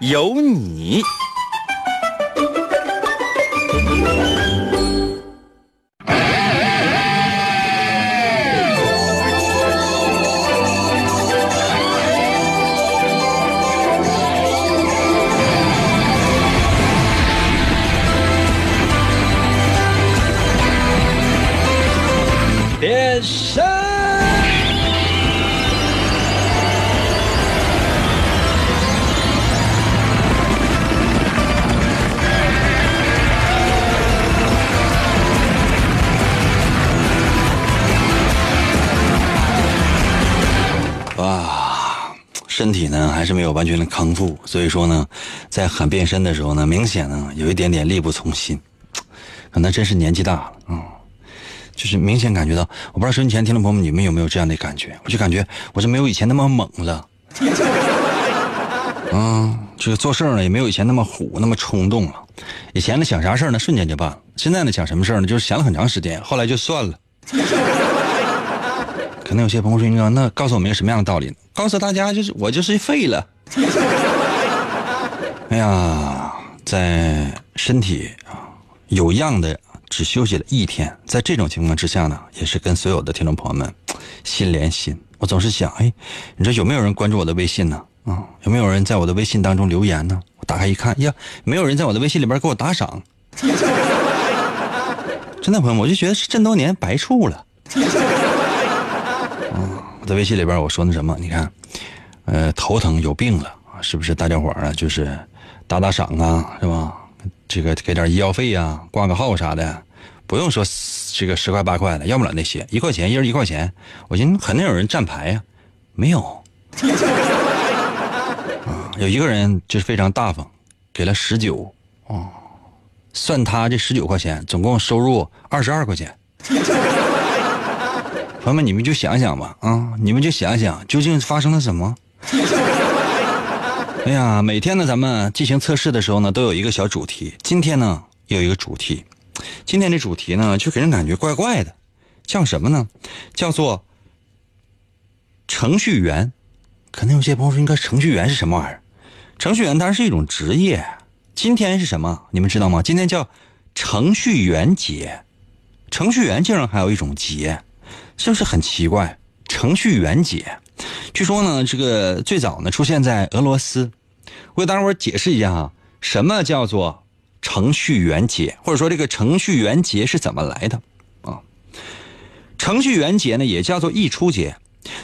有你。还是没有完全的康复，所以说呢，在喊变身的时候呢，明显呢有一点点力不从心，可能真是年纪大了啊、嗯。就是明显感觉到，我不知道收音前听众朋友们你们有没有这样的感觉？我就感觉我是没有以前那么猛了，啊，就是做事呢也没有以前那么虎那么冲动了，以前呢想啥事呢瞬间就办了，现在呢想什么事呢就是想了很长时间，后来就算了。可能有些朋友说：“哥，那告诉我们一个什么样的道理呢？告诉大家，就是我就是废了。哎呀，在身体啊有恙的只休息了一天，在这种情况之下呢，也是跟所有的听众朋友们心连心。我总是想，哎，你说有没有人关注我的微信呢？啊，有没有人在我的微信当中留言呢？我打开一看，呀，没有人在我的微信里边给我打赏。真的，朋友们，我就觉得是这么多年白处了。我在微信里边我说那什么，你看，呃，头疼有病了，是不是？大家伙儿啊，就是打打赏啊，是吧？这个给点医药费呀、挂个号啥的，不用说这个十块八块的，要不了那些，一块钱一人一块钱。我寻思肯定有人站牌呀、没有。有一个人就是非常大方，给了十九，哦，算他这十九块钱，总共收入二十二块钱。朋友们，你们就想想吧，啊，你们就想想究竟发生了什么？哎呀，每天呢，咱们进行测试的时候呢，都有一个小主题。今天呢，有一个主题，今天这主题呢，就给人感觉怪怪的，叫什么呢？叫做程序员。可能有些朋友说，应该程序员是什么玩意儿？程序员当然是一种职业。今天是什么？你们知道吗？今天叫程序员节。程序员竟然还有一种节。就是很奇怪？程序员节，据说呢，这个最早呢出现在俄罗斯。我给大伙解释一下啊，什么叫做程序员节，或者说这个程序员节是怎么来的啊？程序员节呢也叫做溢出节，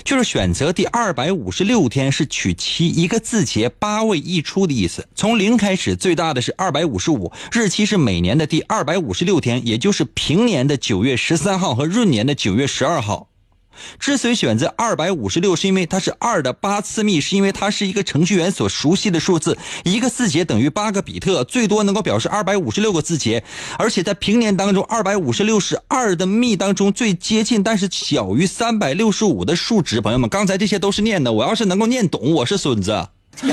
就是选择第二百五十六天是取其一个字节八位一出的意思。从零开始，最大的是二百五十五，日期是每年的第二百五十六天，也就是平年的九月十三号和闰年的九月十二号。之所以选择二百五十六，是因为它是二的八次幂，是因为它是一个程序员所熟悉的数字。一个字节等于八个比特，最多能够表示二百五十六个字节。而且在平年当中，二百五十六是二的幂当中最接近，但是小于三百六十五的数值。朋友们，刚才这些都是念的，我要是能够念懂，我是孙子。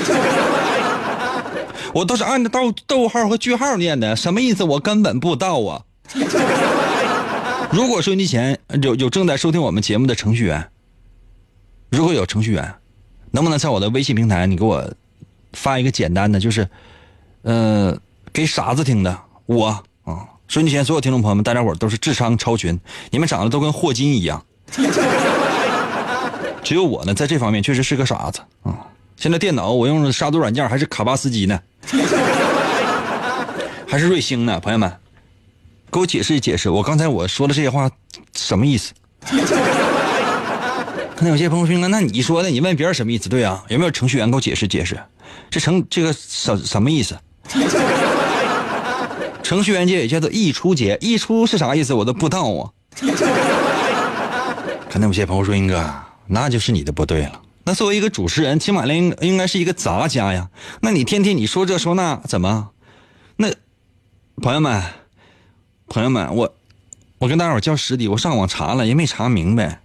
我都是按照逗逗号和句号念的，什么意思？我根本不知道啊。如果收音机前有有正在收听我们节目的程序员，如果有程序员，能不能在我的微信平台你给我发一个简单的，就是，呃，给傻子听的我啊，收音机前所有听众朋友们，大家伙都是智商超群，你们长得都跟霍金一样，只有我呢，在这方面确实是个傻子啊。现在电脑我用的杀毒软件还是卡巴斯基呢，还是瑞星呢，朋友们。给我解释一解释，我刚才我说的这些话什么意思？可能有些朋友说，那你说的，你问别人什么意思？对啊，有没有程序员给我解释解释？这程这个什什么意思？程序员节也叫做溢出节，溢出是啥意思？我都不知道啊。可能有些朋友说，英哥，那就是你的不对了。那作为一个主持人，起码应应该是一个杂家呀。那你天天你说这说那，怎么？那朋友们，朋友们，我我跟大伙叫实底，我上网查了也没查明白。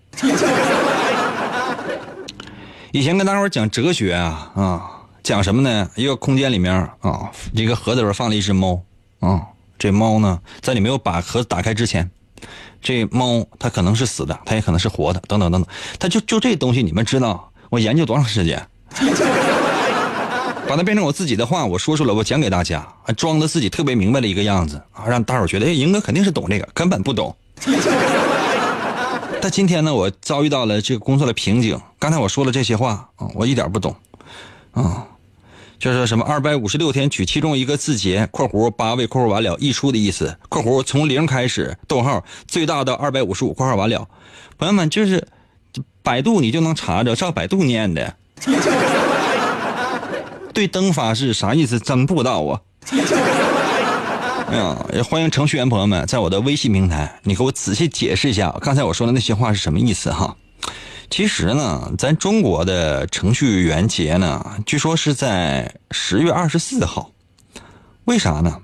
以前跟大伙儿讲哲学啊啊，讲什么呢？一个空间里面啊，一个盒子里边放了一只猫啊，这猫呢，在你没有把盒子打开之前，这猫它可能是死的，它也可能是活的，等等等等。它就就这东西，你们知道我研究多长时间？把它变成我自己的话，我说出来，我讲给大家，装的自己特别明白的一个样子啊，让大伙觉得，哎，赢哥肯定是懂这个，根本不懂。但今天呢，我遭遇到了这个工作的瓶颈。刚才我说了这些话啊，我一点不懂，啊，就是什么二百五十六天取其中一个字节（括弧八位括弧完了）溢出的意思（括弧从零开始，逗号最大到二百五十五括号完了）。朋友们，就是百度你就能查着，照百度念的。对灯发誓啥意思？真不知道啊。哎呀，也欢迎程序员朋友们在我的微信平台，你给我仔细解释一下刚才我说的那些话是什么意思哈。其实呢，咱中国的程序员节呢，据说是在十月二十四号。为啥呢？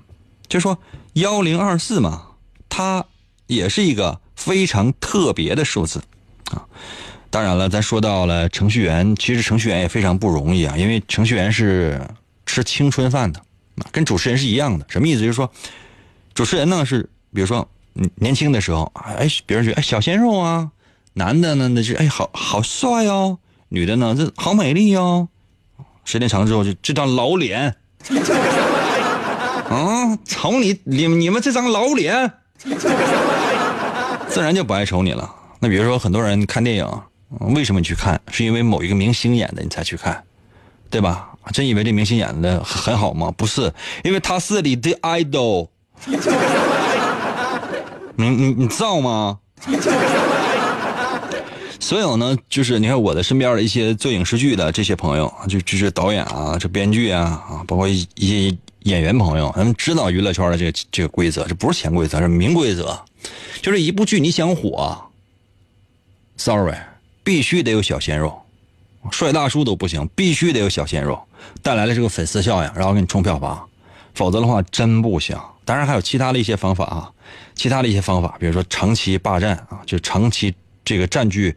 就说幺零二四嘛，它也是一个非常特别的数字啊。当然了，咱说到了程序员，其实程序员也非常不容易啊，因为程序员是吃青春饭的。跟主持人是一样的，什么意思？就是说，主持人呢是，比如说，年轻的时候，哎，别人觉得哎小鲜肉啊，男的呢那是哎好好帅哦，女的呢这好美丽哦，时间长了之后就这张老脸，啊，瞅你你你们这张老脸，自然就不爱瞅你了。那比如说很多人看电影，为什么你去看？是因为某一个明星演的你才去看，对吧？真以为这明星演的很好吗？不是，因为他是你的 idol。你你你知道吗？所有呢，就是你看我的身边的一些做影视剧的这些朋友，就就是导演啊，这编剧啊啊，包括一些演员朋友，他们知道娱乐圈的这个这个规则，这不是潜规则，是明规则，就是一部剧你想火，sorry，必须得有小鲜肉。帅大叔都不行，必须得有小鲜肉，带来了这个粉丝效应，然后给你冲票房，否则的话真不行。当然还有其他的一些方法啊，其他的一些方法，比如说长期霸占啊，就长期这个占据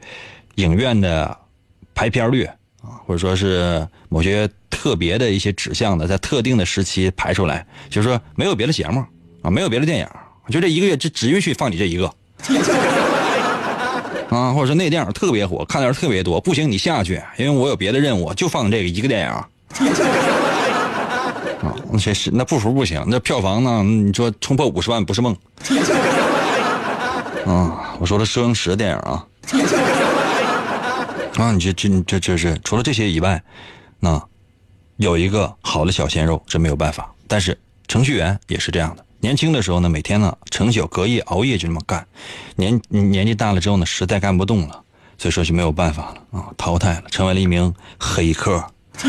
影院的排片率啊，或者说是某些特别的一些指向的，在特定的时期排出来，就是说没有别的节目啊，没有别的电影，就这一个月只只允许放你这一个。啊，或者说那电影特别火，看的人特别多，不行你下去，因为我有别的任务，就放这个一个电影。啊，那谁是那不服不行，那票房呢？你说冲破五十万不是梦。啊，我说的摄影师电影啊。啊，你这这这这是除了这些以外，那有一个好的小鲜肉是没有办法，但是程序员也是这样的。年轻的时候呢，每天呢成宿隔夜熬夜就这么干，年年纪大了之后呢，实在干不动了，所以说就没有办法了啊，淘汰了，成为了一名黑客。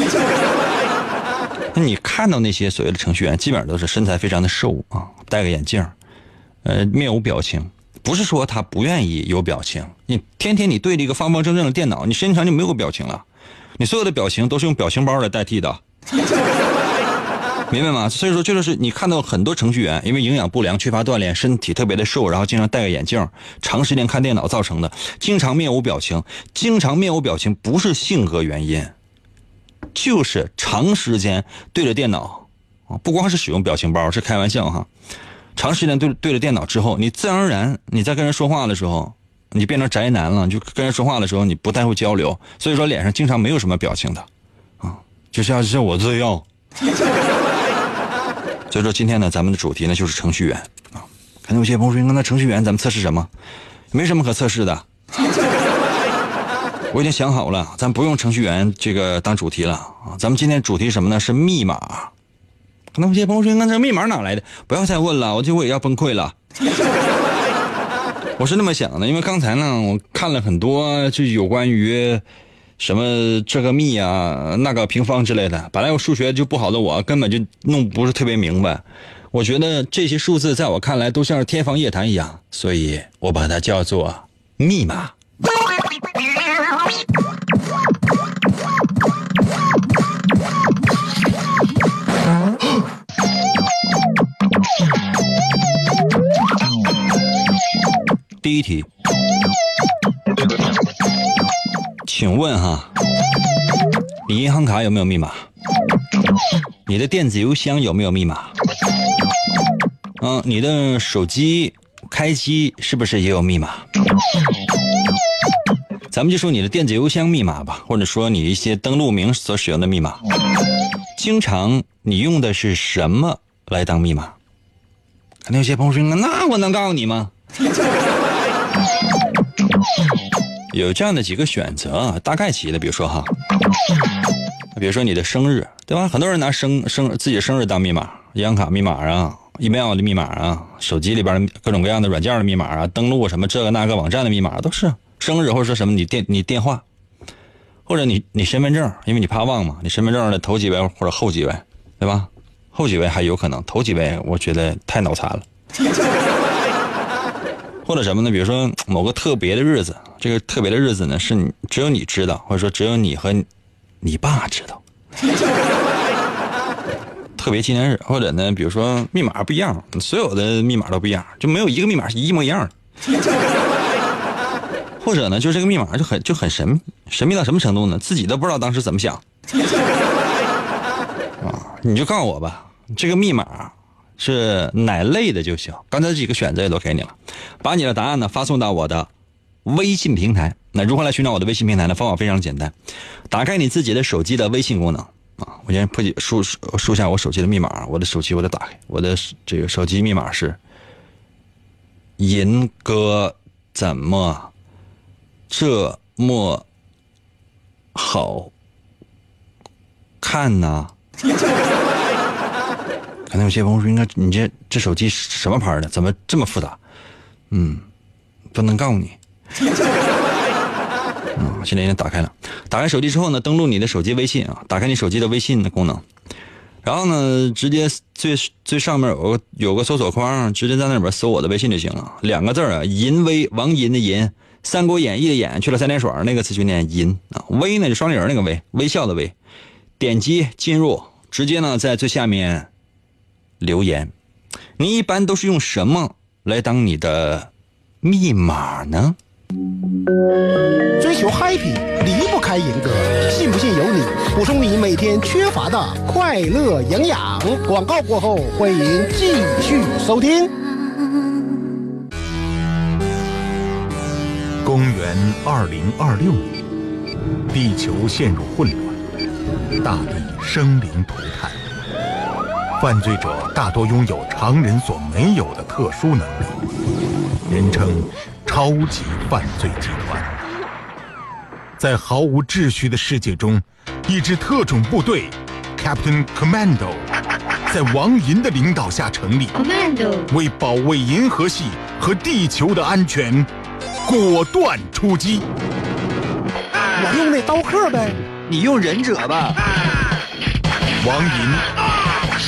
那你看到那些所谓的程序员，基本上都是身材非常的瘦啊，戴个眼镜，呃，面无表情。不是说他不愿意有表情，你天天你对着一个方方正正的电脑，你身上就没有表情了，你所有的表情都是用表情包来代替的。明白吗？所以说，就是你看到很多程序员因为营养不良、缺乏锻炼，身体特别的瘦，然后经常戴个眼镜，长时间看电脑造成的，经常面无表情。经常面无表情不是性格原因，就是长时间对着电脑啊，不光是使用表情包，是开玩笑哈。长时间对对着电脑之后，你自然而然你在跟人说话的时候，你变成宅男了，就跟人说话的时候你不太会交流，所以说脸上经常没有什么表情的啊，就像像我这样。所以说今天呢，咱们的主题呢就是程序员啊。可能有些朋友说，那程序员咱们测试什么？没什么可测试的。我已经想好了，咱不用程序员这个当主题了啊。咱们今天主题什么呢？是密码。可能有些朋友说，那这密码哪来的？不要再问了，我就我也要崩溃了。我是那么想的，因为刚才呢，我看了很多就有关于。什么这个幂啊，那个平方之类的，本来我数学就不好的，我根本就弄不是特别明白，我觉得这些数字在我看来都像是天方夜谭一样，所以我把它叫做密码。第一题。请问哈，你银行卡有没有密码？你的电子邮箱有没有密码？嗯，你的手机开机是不是也有密码？咱们就说你的电子邮箱密码吧，或者说你一些登录名所使用的密码，经常你用的是什么来当密码？肯定有些朋友说，那我能告诉你吗？有这样的几个选择，大概齐的，比如说哈，比如说你的生日，对吧？很多人拿生生自己生日当密码，银行卡密码啊，email 的密码啊，手机里边各种各样的软件的密码啊，登录什么这个那个网站的密码都是生日，或者说什么你电你电话，或者你你身份证，因为你怕忘嘛，你身份证的头几位或者后几位，对吧？后几位还有可能，头几位我觉得太脑残了。或者什么呢？比如说 某个特别的日子，这个特别的日子呢，是你只有你知道，或者说只有你和你爸知道。特别纪念日，或者呢，比如说密码不一样，所有的密码都不一样，就没有一个密码是一模一样的。或者呢，就这个密码就很就很神秘，神秘到什么程度呢？自己都不知道当时怎么想。啊，你就告诉我吧，这个密码。是哪类的就行。刚才这几个选择也都给你了，把你的答案呢发送到我的微信平台。那如何来寻找我的微信平台呢？方法非常简单，打开你自己的手机的微信功能啊。我先破解输输下我手机的密码，我的手机我得打开，我的这个手机密码是银哥怎么这么好看呢？可能有些朋友说：“应该你这这手机什么牌的？怎么这么复杂？”嗯，不能告诉你。嗯，现在已经打开了。打开手机之后呢，登录你的手机微信啊，打开你手机的微信的功能，然后呢，直接最最上面有个有个搜索框，直接在那里边搜我的微信就行了。两个字啊，银威王银的银，《三国演义》的演去了三点水那个词就念银啊。威呢就双立人那个威，微笑的微。点击进入，直接呢在最下面。留言，你一般都是用什么来当你的密码呢？追求 happy 离不开银哥，信不信由你。补充你每天缺乏的快乐营养。广告过后，欢迎继续收听。公元二零二六年，地球陷入混乱，大地生灵涂炭。犯罪者大多拥有常人所没有的特殊能力，人称“超级犯罪集团”。在毫无秩序的世界中，一支特种部队 “Captain Commando” 在王银的领导下成立，Commando 为保卫银河系和地球的安全，果断出击。我用那刀客呗，你用忍者吧。王银。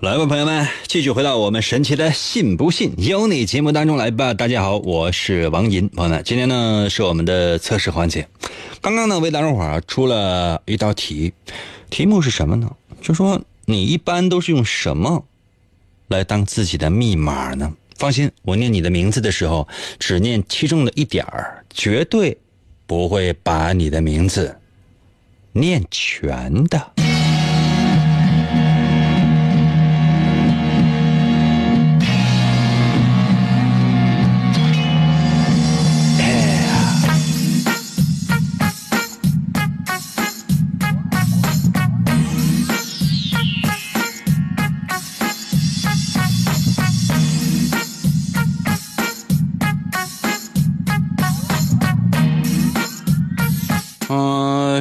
来吧，朋友们，继续回到我们神奇的“信不信由你”节目当中来吧。大家好，我是王银，朋友们，今天呢是我们的测试环节。刚刚呢为大家伙儿出了一道题，题目是什么呢？就说你一般都是用什么来当自己的密码呢？放心，我念你的名字的时候，只念其中的一点儿，绝对不会把你的名字念全的。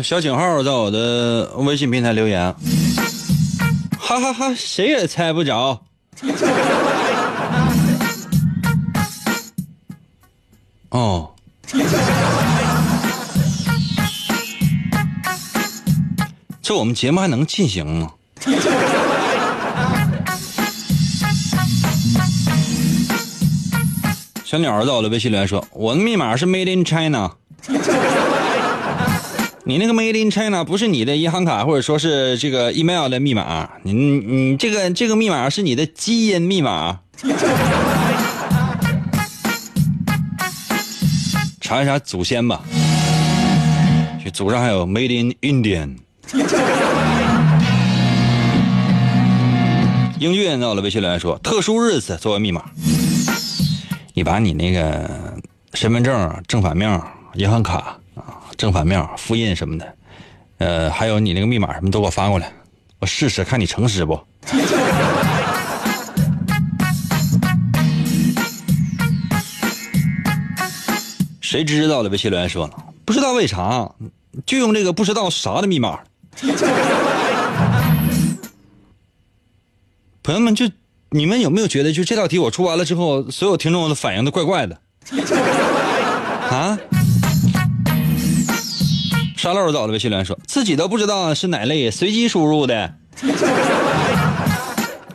小井号在我的微信平台留言，哈哈哈，谁也猜不着。哦。这我们节目还能进行吗？小鸟儿在我的微信里面说：“我的密码是 Made in China。”你那个 Made in China 不是你的银行卡或者说是这个 email 的密码，你你这个这个密码是你的基因密码。查一查祖先吧，这祖上还有 Made in Indian。英俊在我的微信留言说：“特殊日子作为密码。”你把你那个身份证正反面、银行卡正反面复印什么的，呃，还有你那个密码什么都给我发过来，我试试看你诚实不？谁知道的？微信留言说了，不知道为啥就用这个不知道啥的密码。朋友们就。你们有没有觉得，就这道题我出完了之后，所有听众的反应都怪怪的？啊？沙漏早的微信留言说自己都不知道是哪类，随机输入的。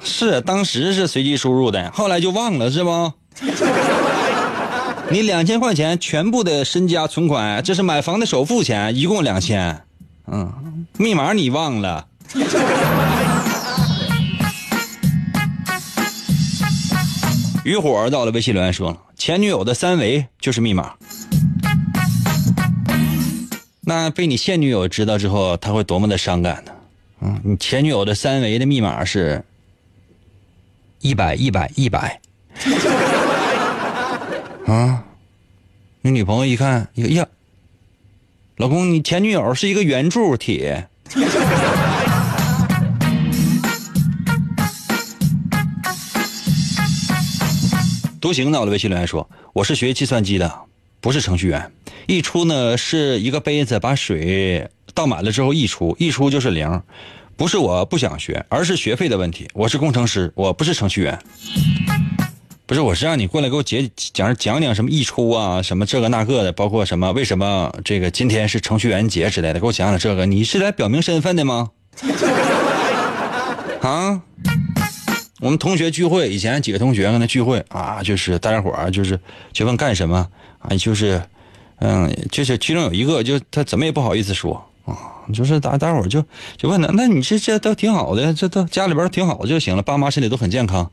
是，当时是随机输入的，后来就忘了，是不？你两千块钱全部的身家存款，这是买房的首付钱，一共两千。嗯，密码你忘了。渔火到了微信留言说，前女友的三维就是密码。那被你现女友知道之后，他会多么的伤感呢？嗯，你前女友的三维的密码是一百一百一百。啊，你女朋友一看，哎呀，老公，你前女友是一个圆柱体。独行在我的微信留言说：“我是学计算机的，不是程序员。溢出呢是一个杯子，把水倒满了之后溢出，溢出就是零。不是我不想学，而是学费的问题。我是工程师，我不是程序员。不是，我是让你过来给我讲讲讲讲什么溢出啊，什么这个那个的，包括什么为什么这个今天是程序员节之类的，给我讲讲这个。你是来表明身份的吗？啊？”我们同学聚会，以前几个同学跟他聚会啊，就是大家伙儿就是就问干什么啊，就是，嗯，就是其中有一个就他怎么也不好意思说啊，就是大大伙儿就就问他，那你这这都挺好的，这都家里边挺好的就行了，爸妈身体都很健康，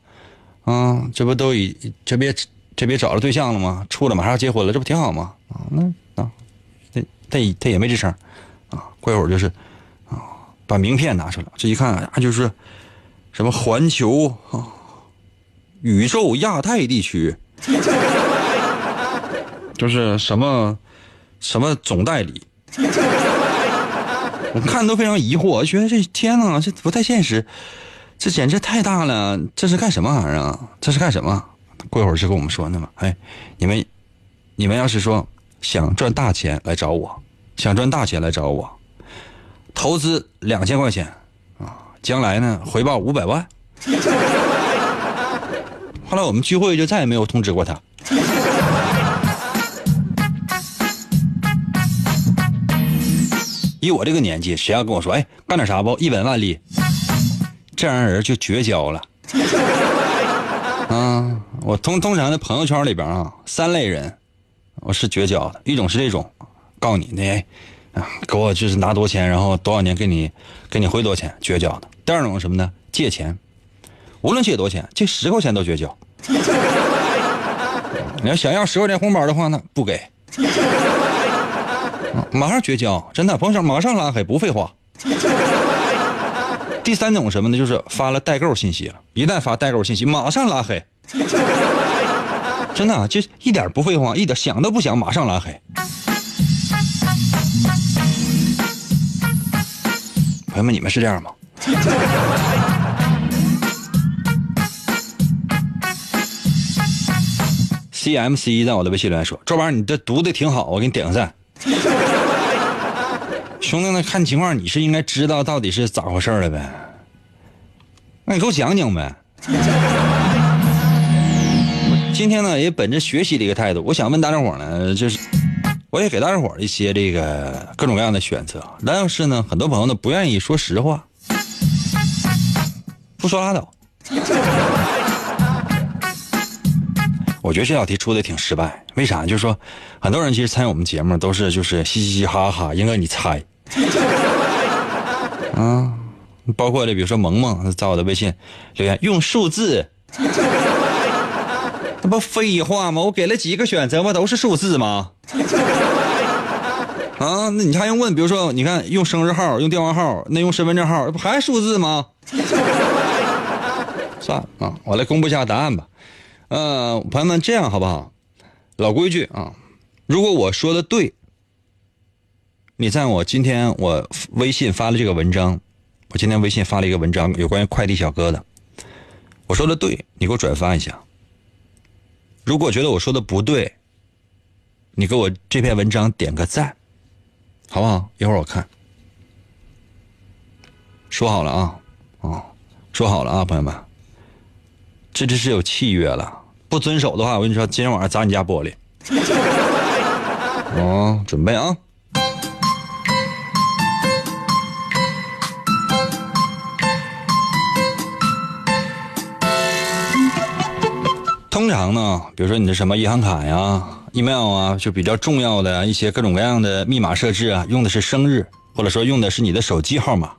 啊，这不都已这别这别找着对象了吗？处了马上要结婚了，这不挺好吗？啊，那啊，他他他也没吱声，啊，过一会儿就是啊，把名片拿出来，这一看啊，就是。什么环球啊，宇宙亚太地区，就是什么什么总代理，我看都非常疑惑，我觉得这天哪，这不太现实，这简直太大了，这是干什么玩意儿啊？这是干什么？过一会儿就跟我们说呢嘛，哎，你们你们要是说想赚大钱来找我，想赚大钱来找我，投资两千块钱。将来呢，回报五百万。后来我们聚会就再也没有通知过他。以我这个年纪，谁要跟我说，哎，干点啥不？一本万利，这样人就绝交了。啊，我通通常的朋友圈里边啊，三类人，我是绝交的。一种是这种，告诉你那。啊，给我就是拿多钱，然后多少年给你，给你回多少钱，绝交的。第二种是什么呢？借钱，无论借多少钱，借十块钱都绝交。你要想要十块钱红包的话呢，不给，马上绝交，真的，朋友马上拉黑，不废话。第三种什么呢？就是发了代购信息了，一旦发代购信息，马上拉黑。真的，就一点不废话，一点想都不想，马上拉黑。朋友们，你们是这样吗？C M C 在我的微信留言说：“这玩意儿你这读的挺好，我给你点个赞。”兄弟，那看情况你是应该知道到底是咋回事了呗？那你给我讲讲呗。今天呢，也本着学习的一个态度，我想问大家伙呢，就是我也给大伙儿一些这个各种各样的选择。但是呢，很多朋友呢不愿意说实话，不说拉倒。我觉得这道题出的挺失败，为啥？就是说，很多人其实参与我们节目都是就是嘻嘻嘻哈哈，应该你猜。啊，包括这，比如说萌萌在我的微信留言用数字，那不废话吗？我给了几个选择吗？都是数字吗？啊，那你还用问？比如说，你看用生日号、用电话号，那用身份证号，不还是数字吗？算了啊，我来公布一下答案吧。呃，朋友们，这样好不好？老规矩啊，如果我说的对，你在我今天我微信发了这个文章，我今天微信发了一个文章，有关于快递小哥的，我说的对，你给我转发一下。如果觉得我说的不对，你给我这篇文章点个赞，好不好？一会儿我看。说好了啊，啊，说好了啊，朋友们，这这是有契约了。不遵守的话，我跟你说，今天晚上砸你家玻璃。哦，准备啊！常呢，比如说你的什么银行卡呀、email 啊，就比较重要的一些各种各样的密码设置啊，用的是生日，或者说用的是你的手机号码。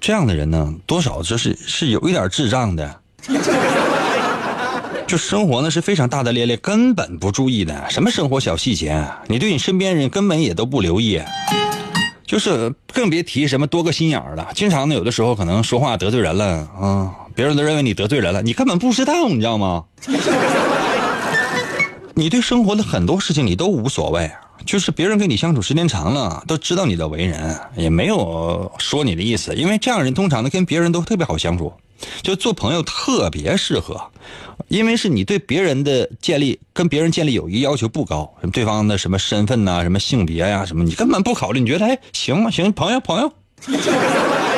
这样的人呢，多少就是是有一点智障的。就生活呢是非常大大咧咧，根本不注意的。什么生活小细节，你对你身边人根本也都不留意，就是更别提什么多个心眼了。经常呢，有的时候可能说话得罪人了啊，别人都认为你得罪人了，你根本不知道，你知道吗？你对生活的很多事情你都无所谓，就是别人跟你相处时间长了，都知道你的为人，也没有说你的意思，因为这样人通常呢跟别人都特别好相处，就做朋友特别适合。因为是你对别人的建立，跟别人建立友谊要求不高，对方的什么身份呐、什么性别呀、什么，你根本不考虑。你觉得哎，行吗？行，朋友，朋友，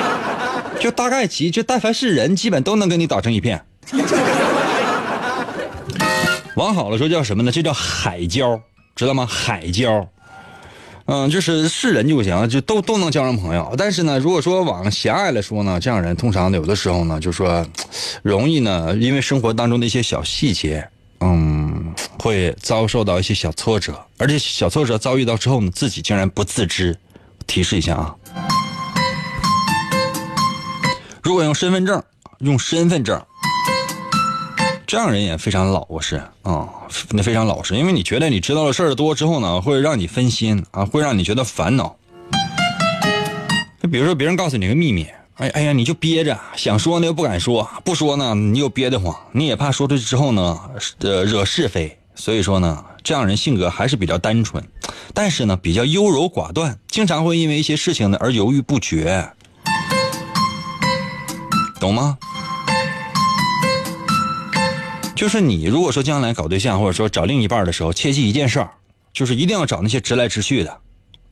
就大概其就但凡是人，基本都能跟你打成一片。往好了说叫什么呢？这叫海交，知道吗？海交。嗯，就是是人就行，就都都能交上朋友。但是呢，如果说往狭隘来说呢，这样人通常有的时候呢，就说容易呢，因为生活当中的一些小细节，嗯，会遭受到一些小挫折，而且小挫折遭遇到之后呢，自己竟然不自知。提示一下啊，如果用身份证，用身份证。这样人也非常老实啊，那非常老实，因为你觉得你知道的事儿多之后呢，会让你分心啊，会让你觉得烦恼。就比如说别人告诉你个秘密，哎哎呀，你就憋着，想说呢又不敢说，不说呢你又憋得慌，你也怕说出去之后呢，呃惹是非，所以说呢，这样人性格还是比较单纯，但是呢比较优柔寡断，经常会因为一些事情呢而犹豫不决，懂吗？就是你如果说将来搞对象或者说找另一半的时候，切记一件事儿，就是一定要找那些直来直去的，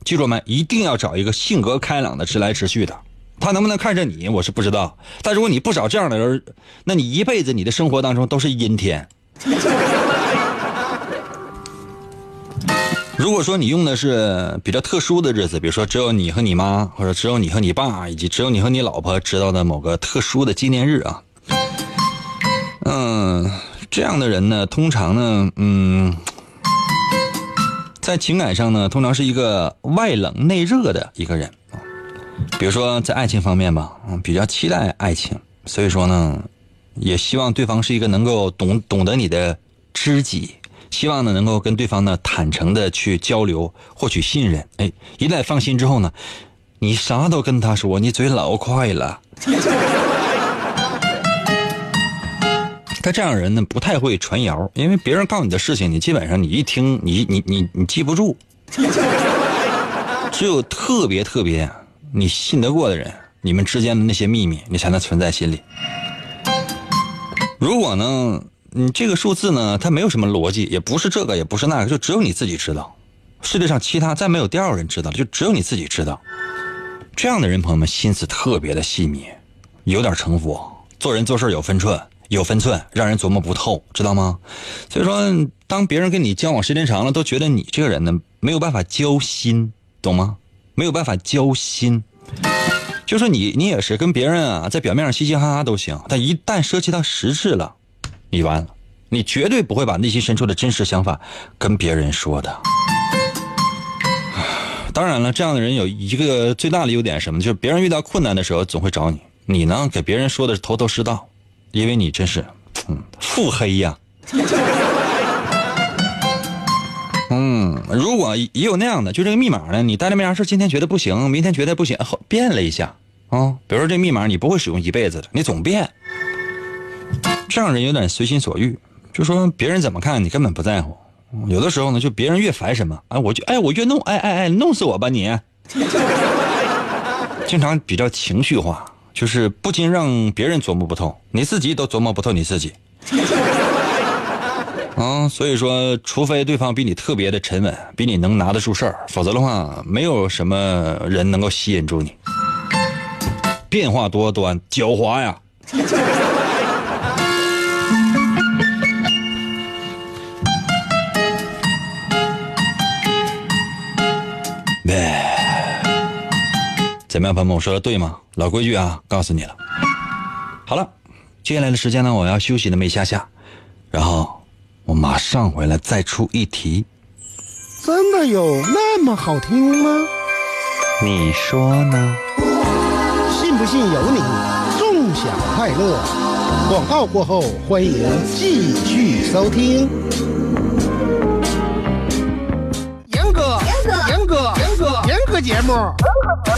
记住没？一定要找一个性格开朗的直来直去的。他能不能看着你，我是不知道。但如果你不找这样的人，那你一辈子你的生活当中都是阴天。如果说你用的是比较特殊的日子，比如说只有你和你妈，或者只有你和你爸，以及只有你和你老婆知道的某个特殊的纪念日啊，嗯。这样的人呢，通常呢，嗯，在情感上呢，通常是一个外冷内热的一个人啊。比如说在爱情方面吧，嗯，比较期待爱情，所以说呢，也希望对方是一个能够懂懂得你的知己，希望呢能够跟对方呢坦诚的去交流，获取信任。哎，一旦放心之后呢，你啥都跟他说，你嘴老快了。他这样人呢，不太会传谣，因为别人告诉你的事情，你基本上你一听，你你你你记不住。只有特别特别你信得过的人，你们之间的那些秘密，你才能存在心里。如果呢，你这个数字呢，它没有什么逻辑，也不是这个，也不是那个，就只有你自己知道。世界上其他再没有第二个人知道，就只有你自己知道。这样的人，朋友们心思特别的细腻，有点城府，做人做事有分寸。有分寸，让人琢磨不透，知道吗？所以说，当别人跟你交往时间长了，都觉得你这个人呢没有办法交心，懂吗？没有办法交心，就说你你也是跟别人啊，在表面上嘻嘻哈哈都行，但一旦涉及到实质了，你完了，你绝对不会把内心深处的真实想法跟别人说的。当然了，这样的人有一个最大的优点什么？就是别人遇到困难的时候总会找你，你呢给别人说的是头头是道，因为你真是，嗯，腹黑呀。嗯，如果也有那样的，就这个密码呢，你带着没啥事，今天觉得不行，明天觉得不行，后变了一下啊。比如说这密码你不会使用一辈子的，你总变，这样人有点随心所欲，就说别人怎么看你根本不在乎。有的时候呢，就别人越烦什么，哎，我就哎我越弄，哎哎哎，弄死我吧你！经常比较情绪化，就是不仅让别人琢磨不透，你自己都琢磨不透你自己。啊，所以说，除非对方比你特别的沉稳，比你能拿得住事儿，否则的话，没有什么人能够吸引住你。变化多端，狡猾呀。怎么样，朋友们，我说的对吗？老规矩啊，告诉你了。好了，接下来的时间呢，我要休息那么一下下，然后我马上回来再出一题。真的有那么好听吗？你说呢？信不信由你，纵享快乐。广告过后，欢迎继续收听。严哥，严哥，严哥，严哥，严哥节目，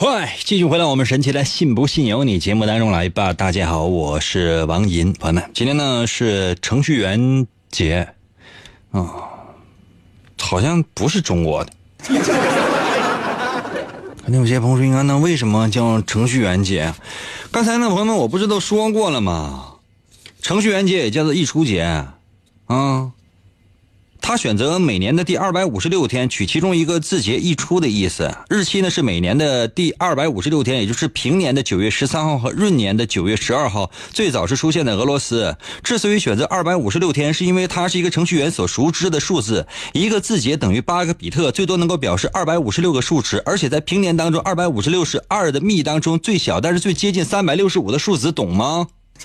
嗨，继续回到我们神奇的“信不信由你”节目当中来吧。大家好，我是王银，朋友们，今天呢是程序员节，啊、好像不是中国的。肯定有些朋友说，应该那为什么叫程序员节？刚才呢，朋友们，我不是都说过了吗？程序员节也叫做溢出节，啊。他选择每年的第二百五十六天，取其中一个字节一出的意思。日期呢是每年的第二百五十六天，也就是平年的九月十三号和闰年的九月十二号。最早是出现在俄罗斯。之所以选择二百五十六天，是因为它是一个程序员所熟知的数字。一个字节等于八个比特，最多能够表示二百五十六个数值。而且在平年当中，二百五十六是二的幂当中最小，但是最接近三百六十五的数字，懂吗？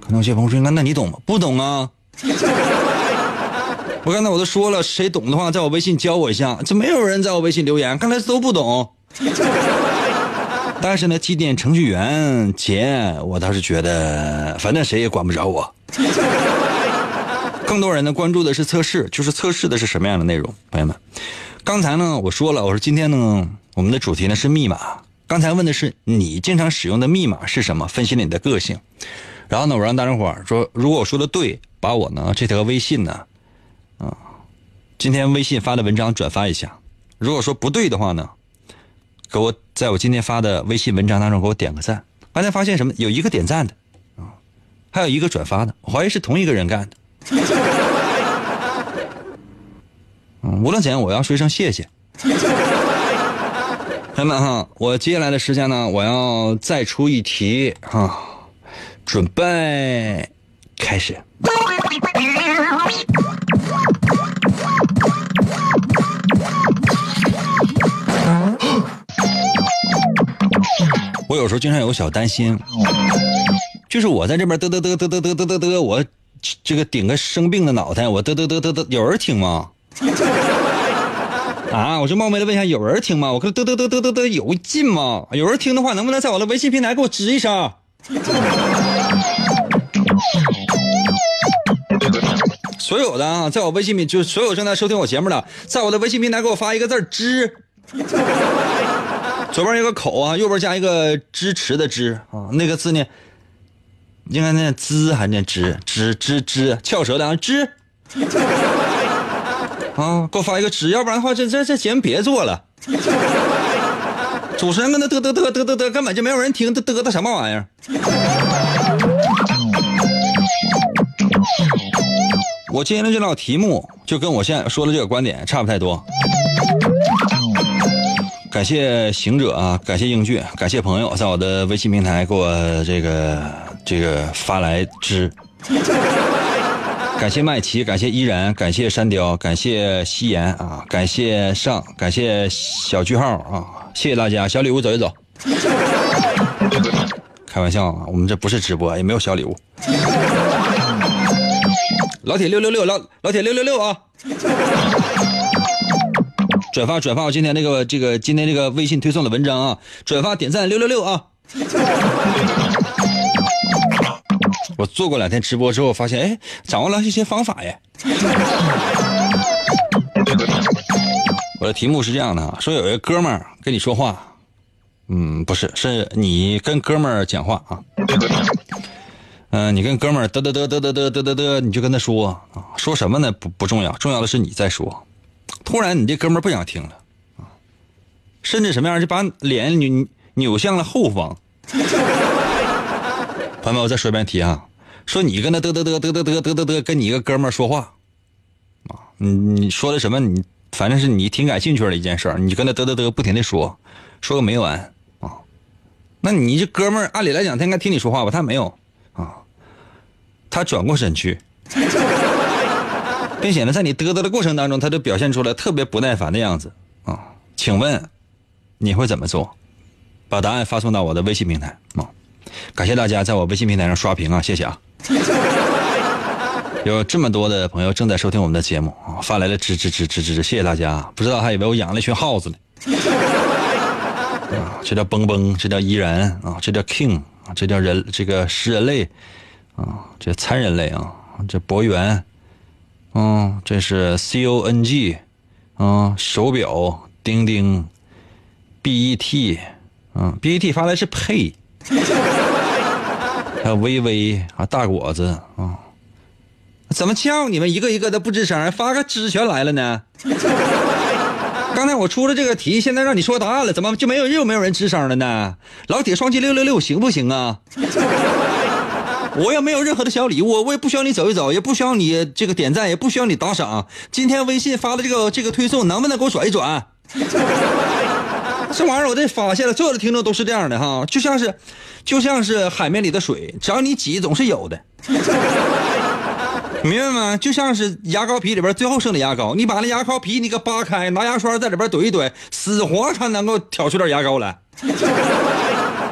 可能有些朋友说：“那那你懂吗？”不懂啊。我刚才我都说了，谁懂的话，在我微信教我一下。这没有人在我微信留言，看来都不懂。但是呢，祭奠程序员节，我倒是觉得，反正谁也管不着我。更多人呢关注的是测试，就是测试的是什么样的内容，朋友们。刚才呢我说了，我说今天呢我们的主题呢是密码。刚才问的是你经常使用的密码是什么，分析了你的个性。然后呢，我让大家伙儿说，如果我说的对，把我呢这条微信呢，啊，今天微信发的文章转发一下。如果说不对的话呢，给我在我今天发的微信文章当中给我点个赞。刚才发现什么？有一个点赞的，啊，还有一个转发的，我怀疑是同一个人干的。嗯，无论怎样，我要说一声谢谢。朋友们哈，我接下来的时间呢，我要再出一题哈。准备开始。我有时候经常有个小担心，就是我在这边嘚嘚嘚嘚嘚嘚嘚嘚嘚，我这个顶个生病的脑袋，我嘚嘚嘚嘚嘚，有人听吗？啊，我就冒昧的问一下，有人听吗？我看嘚嘚嘚嘚嘚嘚有劲吗？有人听的话，能不能在我的微信平台给我吱一声？所有的啊，在我微信里，就所有正在收听我节目的，在我的微信平台给我发一个字“支”，左边一个口啊，右边加一个支持的“支”啊，那个字呢，应该念“滋”还是念“支”？“支支支”，翘舌的啊，“支”。啊，给我发一个支，要不然的话，这这这节目别做了。主持人跟他嘚嘚嘚嘚嘚嘚，根本就没有人听，他嘚嘚什么玩意儿？我今天的这道题目就跟我现在说的这个观点差不太多。感谢行者啊，感谢英俊，感谢朋友在我的微信平台给我这个这个发来支。感谢麦琪，感谢依然，感谢山雕，感谢夕颜啊，感谢上，感谢小句号啊，谢谢大家，小礼物走一走。开玩笑啊，我们这不是直播，也没有小礼物。老铁六六六，老老铁六六六啊！转发转发我今天那个这个今天这个微信推送的文章啊，转发点赞六六六啊！我做过两天直播之后，发现哎，掌握了一些方法耶。我的题目是这样的啊，说有一个哥们儿跟你说话，嗯，不是，是你跟哥们儿讲话啊。嗯，你跟哥们儿嘚嘚嘚嘚嘚嘚嘚嘚嘚，你就跟他说啊，说什么呢？不不重要，重要的是你在说。突然，你这哥们儿不想听了啊，甚至什么样，就把脸扭扭向了后方。朋友们，我再说一遍题啊，说你跟他嘚嘚嘚嘚嘚嘚嘚嘚嘚，跟你一个哥们儿说话，啊，你你说的什么？你反正是你挺感兴趣的一件事儿你就跟他嘚嘚嘚不停的说，说个没完啊。那你这哥们儿，按理来讲他应该听你说话吧？他没有，他转过身去，并且呢，在你嘚嘚的过程当中，他就表现出来特别不耐烦的样子啊。请问你会怎么做？把答案发送到我的微信平台啊。感谢大家在我微信平台上刷屏啊，谢谢啊！有这么多的朋友正在收听我们的节目啊，发来了吱吱吱吱吱，谢谢大家！不知道还以为我养了一群耗子呢。啊，这叫蹦蹦，这叫依然啊，这叫 king 啊，这叫人，这个食人类啊，这餐人类啊，这博源，嗯，这是 c o n g，啊，手表钉钉，b e t，嗯，b e t 发来是配。还有微微啊，大果子啊，怎么叫你们一个一个的不吱声？发个吱全来了呢？刚才我出了这个题，现在让你说答案了，怎么就没有又没有人吱声了呢？老铁双击六六六行不行啊？我也没有任何的小礼物，我也不需要你走一走，也不需要你这个点赞，也不需要你打赏。今天微信发的这个这个推送，能不能给我转一转？这玩意儿我这发现了，所有的听众都是这样的哈，就像是，就像是海绵里的水，只要你挤，总是有的，明白吗？就像是牙膏皮里边最后剩的牙膏，你把那牙膏皮你给扒开，拿牙刷在里边怼一怼，死活才能够挑出点牙膏来。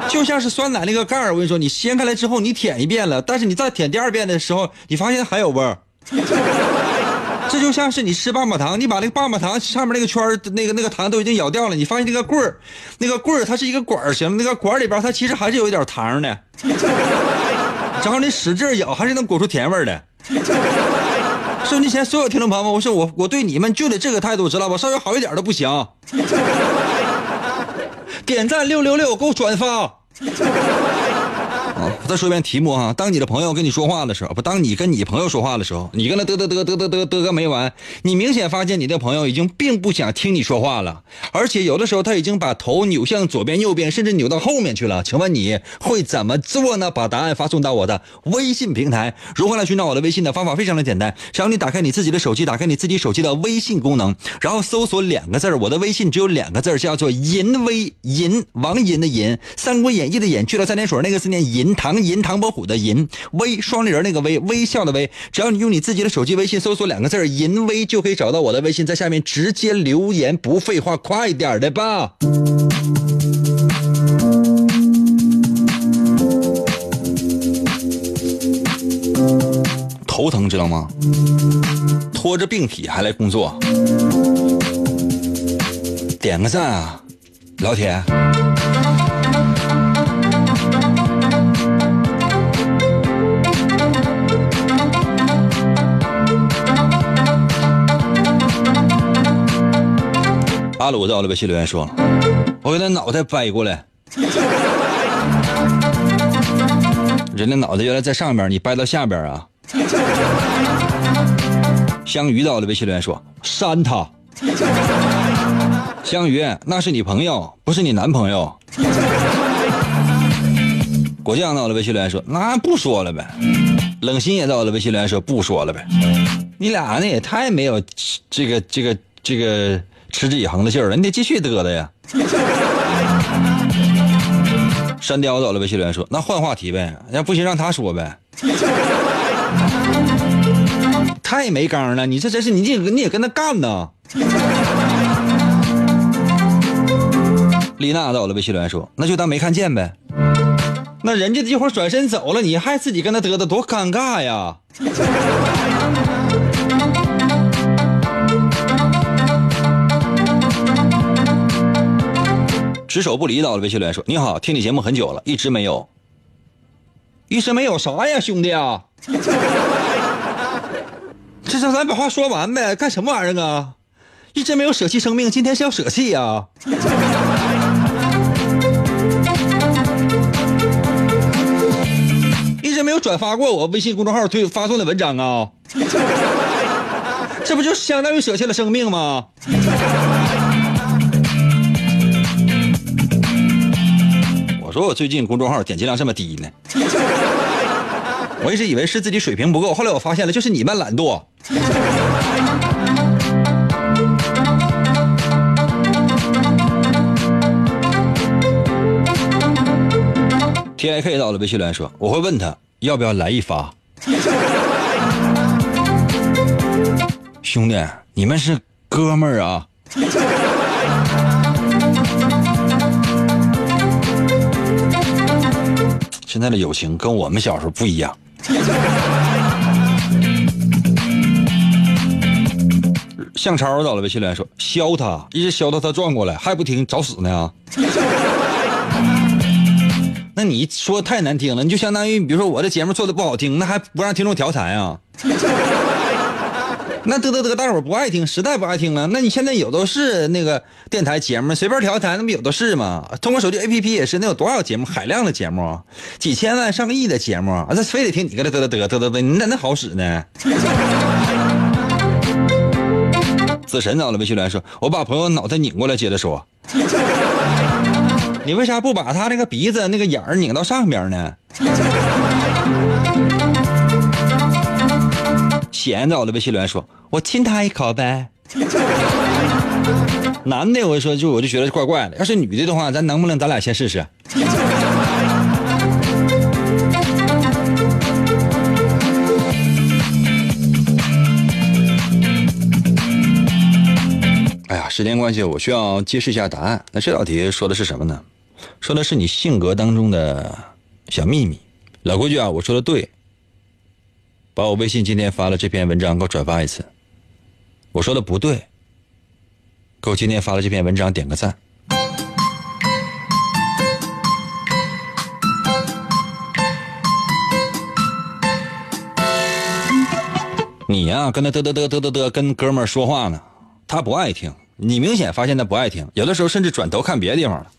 就像是酸奶那个盖儿，我跟你说，你掀开来之后，你舔一遍了，但是你再舔第二遍的时候，你发现还有味儿。这就像是你吃棒棒糖，你把那个棒棒糖上面那个圈那个那个糖都已经咬掉了，你发现那个棍儿，那个棍儿它是一个管儿型，那个管儿里边它其实还是有一点糖的，然后你使劲咬，还是能裹出甜味的。收音机前所有听众朋友们，我说我我对你们就得这个态度，知道吧？稍微好一点都不行。点赞六六六，给我转发。再说一遍题目哈，当你的朋友跟你说话的时候，不，当你跟你朋友说话的时候，你跟他嘚嘚嘚嘚嘚嘚嘚个没完，你明显发现你的朋友已经并不想听你说话了，而且有的时候他已经把头扭向左边、右边，甚至扭到后面去了。请问你会怎么做呢？把答案发送到我的微信平台。如何来寻找我的微信的方法非常的简单，只要你打开你自己的手机，打开你自己手机的微信功能，然后搜索两个字我的微信只有两个字叫做“淫微淫”，王淫的淫，《三国演义》的演去了三点水那个字念淫。唐银唐伯虎的银微双立人那个微微笑的微，只要你用你自己的手机微信搜索两个字银微，就可以找到我的微信，在下面直接留言，不废话，快点的吧。头疼知道吗？拖着病体还来工作，点个赞啊，老铁。阿鲁在我的微信留言说：“我给他脑袋掰过来，人的脑袋原来在上边，你掰到下边啊？”香鱼到了微信留言说删他。香鱼，那是你朋友，不是你男朋友。果酱到了微信留言说那不说了呗。冷心也到了微信留言说不说了呗。你俩那也太没有这个这个这个持之以恒的劲儿了，你得继续嘚嘚呀。山雕走了微信留言说那换话题呗，要不行让他说呗。太没刚了，你这真是你也你也跟他干呢。丽娜走了微信留言说：“那就当没看见呗。”那人家一会儿转身走了，你还自己跟他嘚嘚，多尴尬呀！只手不离到了微信留言说：“你好，听你节目很久了，一直没有，一直没有啥呀，兄弟啊！这这咱把话说完呗，干什么玩意儿啊？一直没有舍弃生命，今天是要舍弃呀？” 一直没有转发过我微信公众号推发送的文章啊，这不就相当于舍弃了生命吗？说我最近公众号点击量这么低呢，我一直以为是自己水平不够，后来我发现了，就是你们懒惰。T I K 到了微信留言说：“我会问他要不要来一发。”兄弟，你们是哥们儿啊！现在的友情跟我们小时候不一样。向超到了微信来说：“削他，一直削到他转过来，还不停，找死呢！” 那你说太难听了，你就相当于，比如说我这节目做的不好听，那还不让听众调侃啊？那得得得，大伙不爱听，实在不爱听了。那你现在有都是那个电台节目，随便调一台，那不有都是吗？通过手机 APP 也是，那有多少节目，海量的节目，几千万上亿的节目，啊，那非得听你搁这嘚嘚嘚嘚嘚嘚，你咋那好使呢？子神到了微信来说，我把朋友脑袋拧过来接着说。你为啥不把他那个鼻子那个眼儿拧到上边呢？闲着我的微信留言说：“我亲他一口呗。”男的我就说就我就觉得怪怪的，要是女的的话，咱能不能咱俩先试试？哎呀，时间关系，我需要揭示一下答案。那这道题说的是什么呢？说的是你性格当中的小秘密。老规矩啊，我说的对。把我微信今天发了这篇文章给我转发一次。我说的不对，给我今天发了这篇文章点个赞。你呀，跟他嘚嘚嘚嘚嘚嘚，跟哥们儿说话呢，他不爱听。你明显发现他不爱听，有的时候甚至转头看别的地方了。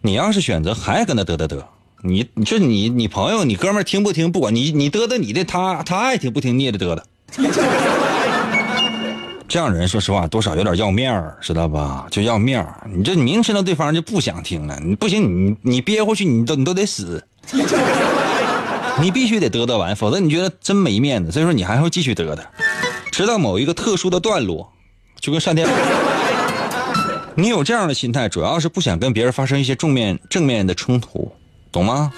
你要是选择还跟他嘚嘚嘚，你就你你朋友你哥们儿听不听不管你你嘚嘚你的他他爱听不听你也得嘚嘚。这样人说实话多少有点要面儿，知道吧？就要面儿。你这明知道对方就不想听了，你不行你你憋回去你都你都得死。你必须得嘚嘚完，否则你觉得真没面子。所以说你还会继续嘚嘚，直到某一个特殊的段落，就跟上天。你有这样的心态，主要是不想跟别人发生一些正面正面的冲突，懂吗？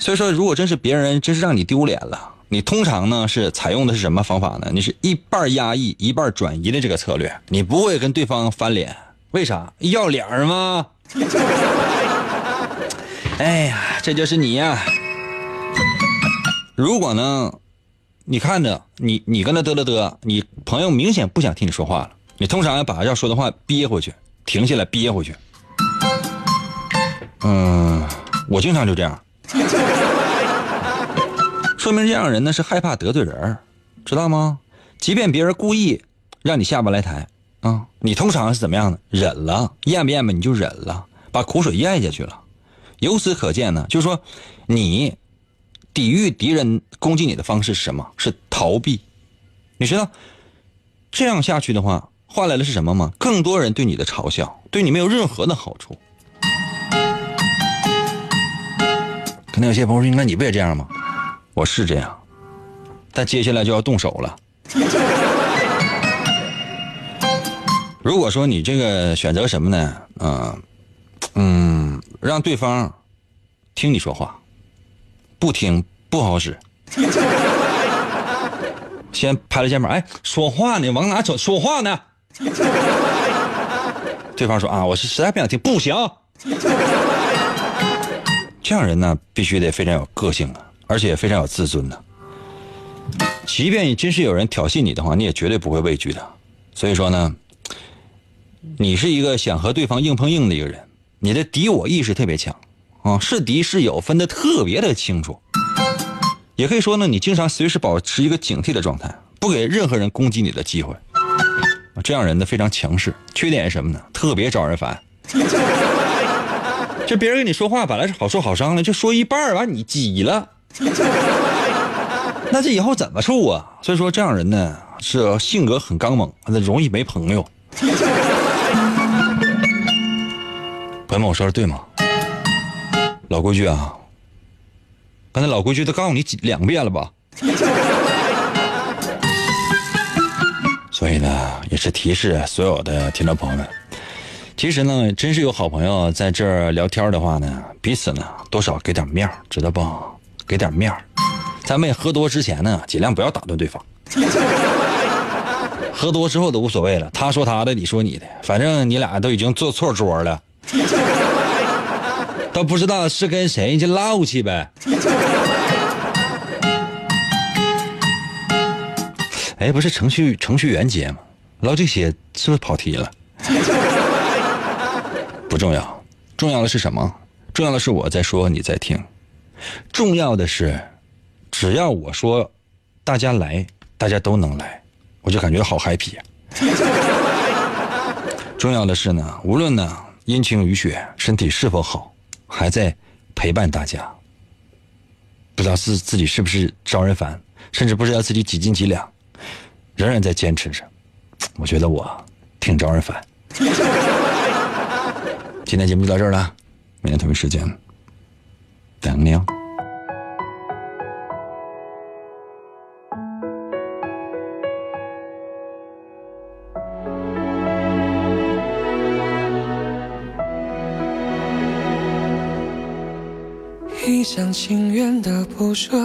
所以说，如果真是别人真是让你丢脸了，你通常呢是采用的是什么方法呢？你是一半压抑，一半转移的这个策略，你不会跟对方翻脸，为啥？要脸吗？哎呀，这就是你呀！如果呢，你看着你你跟他嘚嘚嘚，你朋友明显不想听你说话了。你通常要把要说的话憋回去，停下来憋回去。嗯，我经常就这样，说明这样人呢是害怕得罪人，知道吗？即便别人故意让你下不来台啊，你通常是怎么样的？忍了，咽吧咽吧你就忍了，把苦水咽下去了。由此可见呢，就是说你抵御敌人攻击你的方式是什么？是逃避。你知道这样下去的话，换来的是什么吗？更多人对你的嘲笑，对你没有任何的好处。可能有些朋友说：“那你不也这样吗？”我是这样，但接下来就要动手了。如果说你这个选择什么呢？嗯嗯，让对方听你说话，不听不好使。先拍了肩膀，哎，说话呢，往哪走？说话呢？对方说啊，我是实在不想听，不行。这样人呢，必须得非常有个性啊，而且非常有自尊的。即便真是有人挑衅你的话，你也绝对不会畏惧的。所以说呢。你是一个想和对方硬碰硬的一个人，你的敌我意识特别强，啊，是敌是友分得特别的清楚。也可以说呢，你经常随时保持一个警惕的状态，不给任何人攻击你的机会。这样人呢非常强势，缺点是什么呢？特别招人烦。这别人跟你说话本来是好说好商量，就说一半儿完你急了，那这以后怎么处啊？所以说这样人呢是性格很刚猛，那容易没朋友。朋友们，我说的对吗？老规矩啊，刚才老规矩都告诉你几两遍了吧？所以呢，也是提示所有的听众朋友们，其实呢，真是有好朋友在这儿聊天的话呢，彼此呢多少给点面儿知道不？给点面儿在没喝多之前呢，尽量不要打断对方。喝多之后都无所谓了，他说他的，你说你的，反正你俩都已经坐错桌了，都不知道是跟谁去唠去呗。哎，不是程序程序员节吗？唠这些是不是跑题了？不重要，重要的是什么？重要的是我在说，你在听。重要的是，只要我说，大家来，大家都能来。我就感觉好 happy 呀！重要的是呢，无论呢阴晴雨雪，身体是否好，还在陪伴大家。不知道自自己是不是招人烦，甚至不知道自己几斤几两，仍然在坚持着。我觉得我挺招人烦。今天节目就到这儿了，明天同一时间等你哦。一厢情愿的不舍，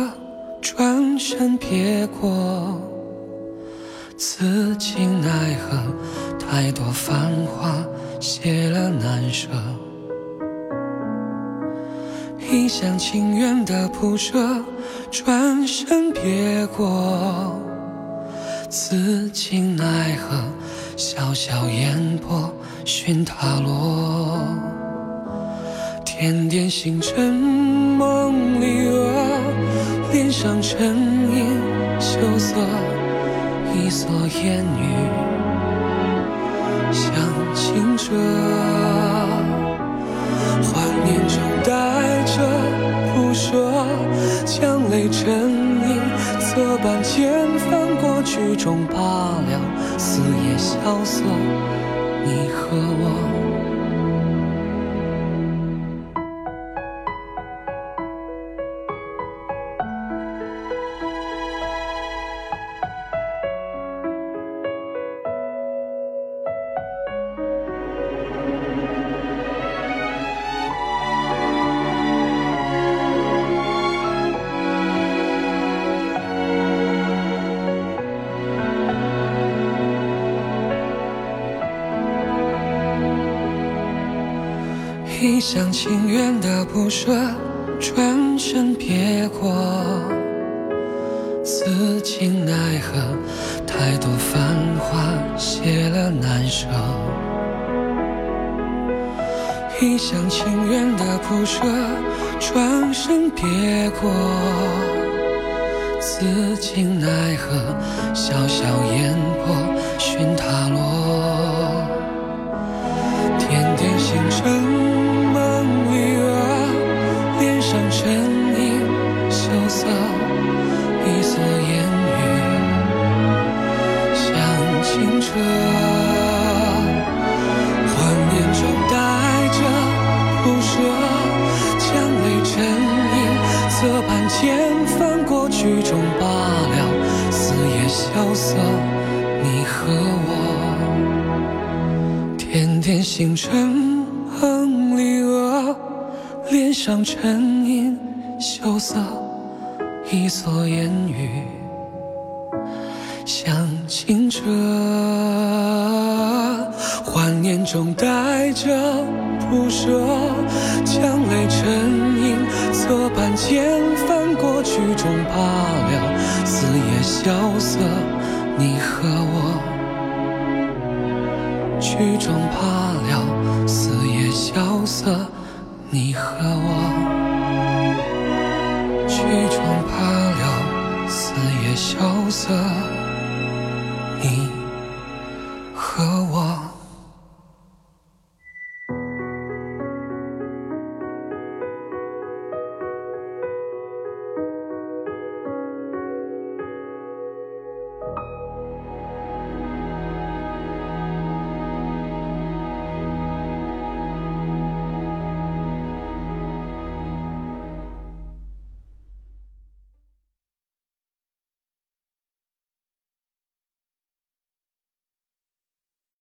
转身别过，此情奈何？太多繁华谢了难舍。一厢情愿的不舍，转身别过，此情奈何？潇潇烟波寻他落。点点星辰梦里啊，脸上沉吟羞涩，一蓑烟雨着，怀念中带着不舍，强泪沉吟，侧半千帆过曲终罢了，四野萧瑟，你和我。情愿的不舍，转身别过，此情奈何？太多繁华谢了难舍。一厢情愿的不舍，转身别过，此情奈何？潇潇烟波寻他落，色，你和我，点点星辰哼离额，脸上沉吟羞涩，一蓑烟雨相倾着，怀念中带着不舍，将泪沉吟，色斑间翻过曲终罢了，四野萧瑟，你和我。曲终罢了，四野萧瑟，你和我。曲终罢了，四野萧瑟，你。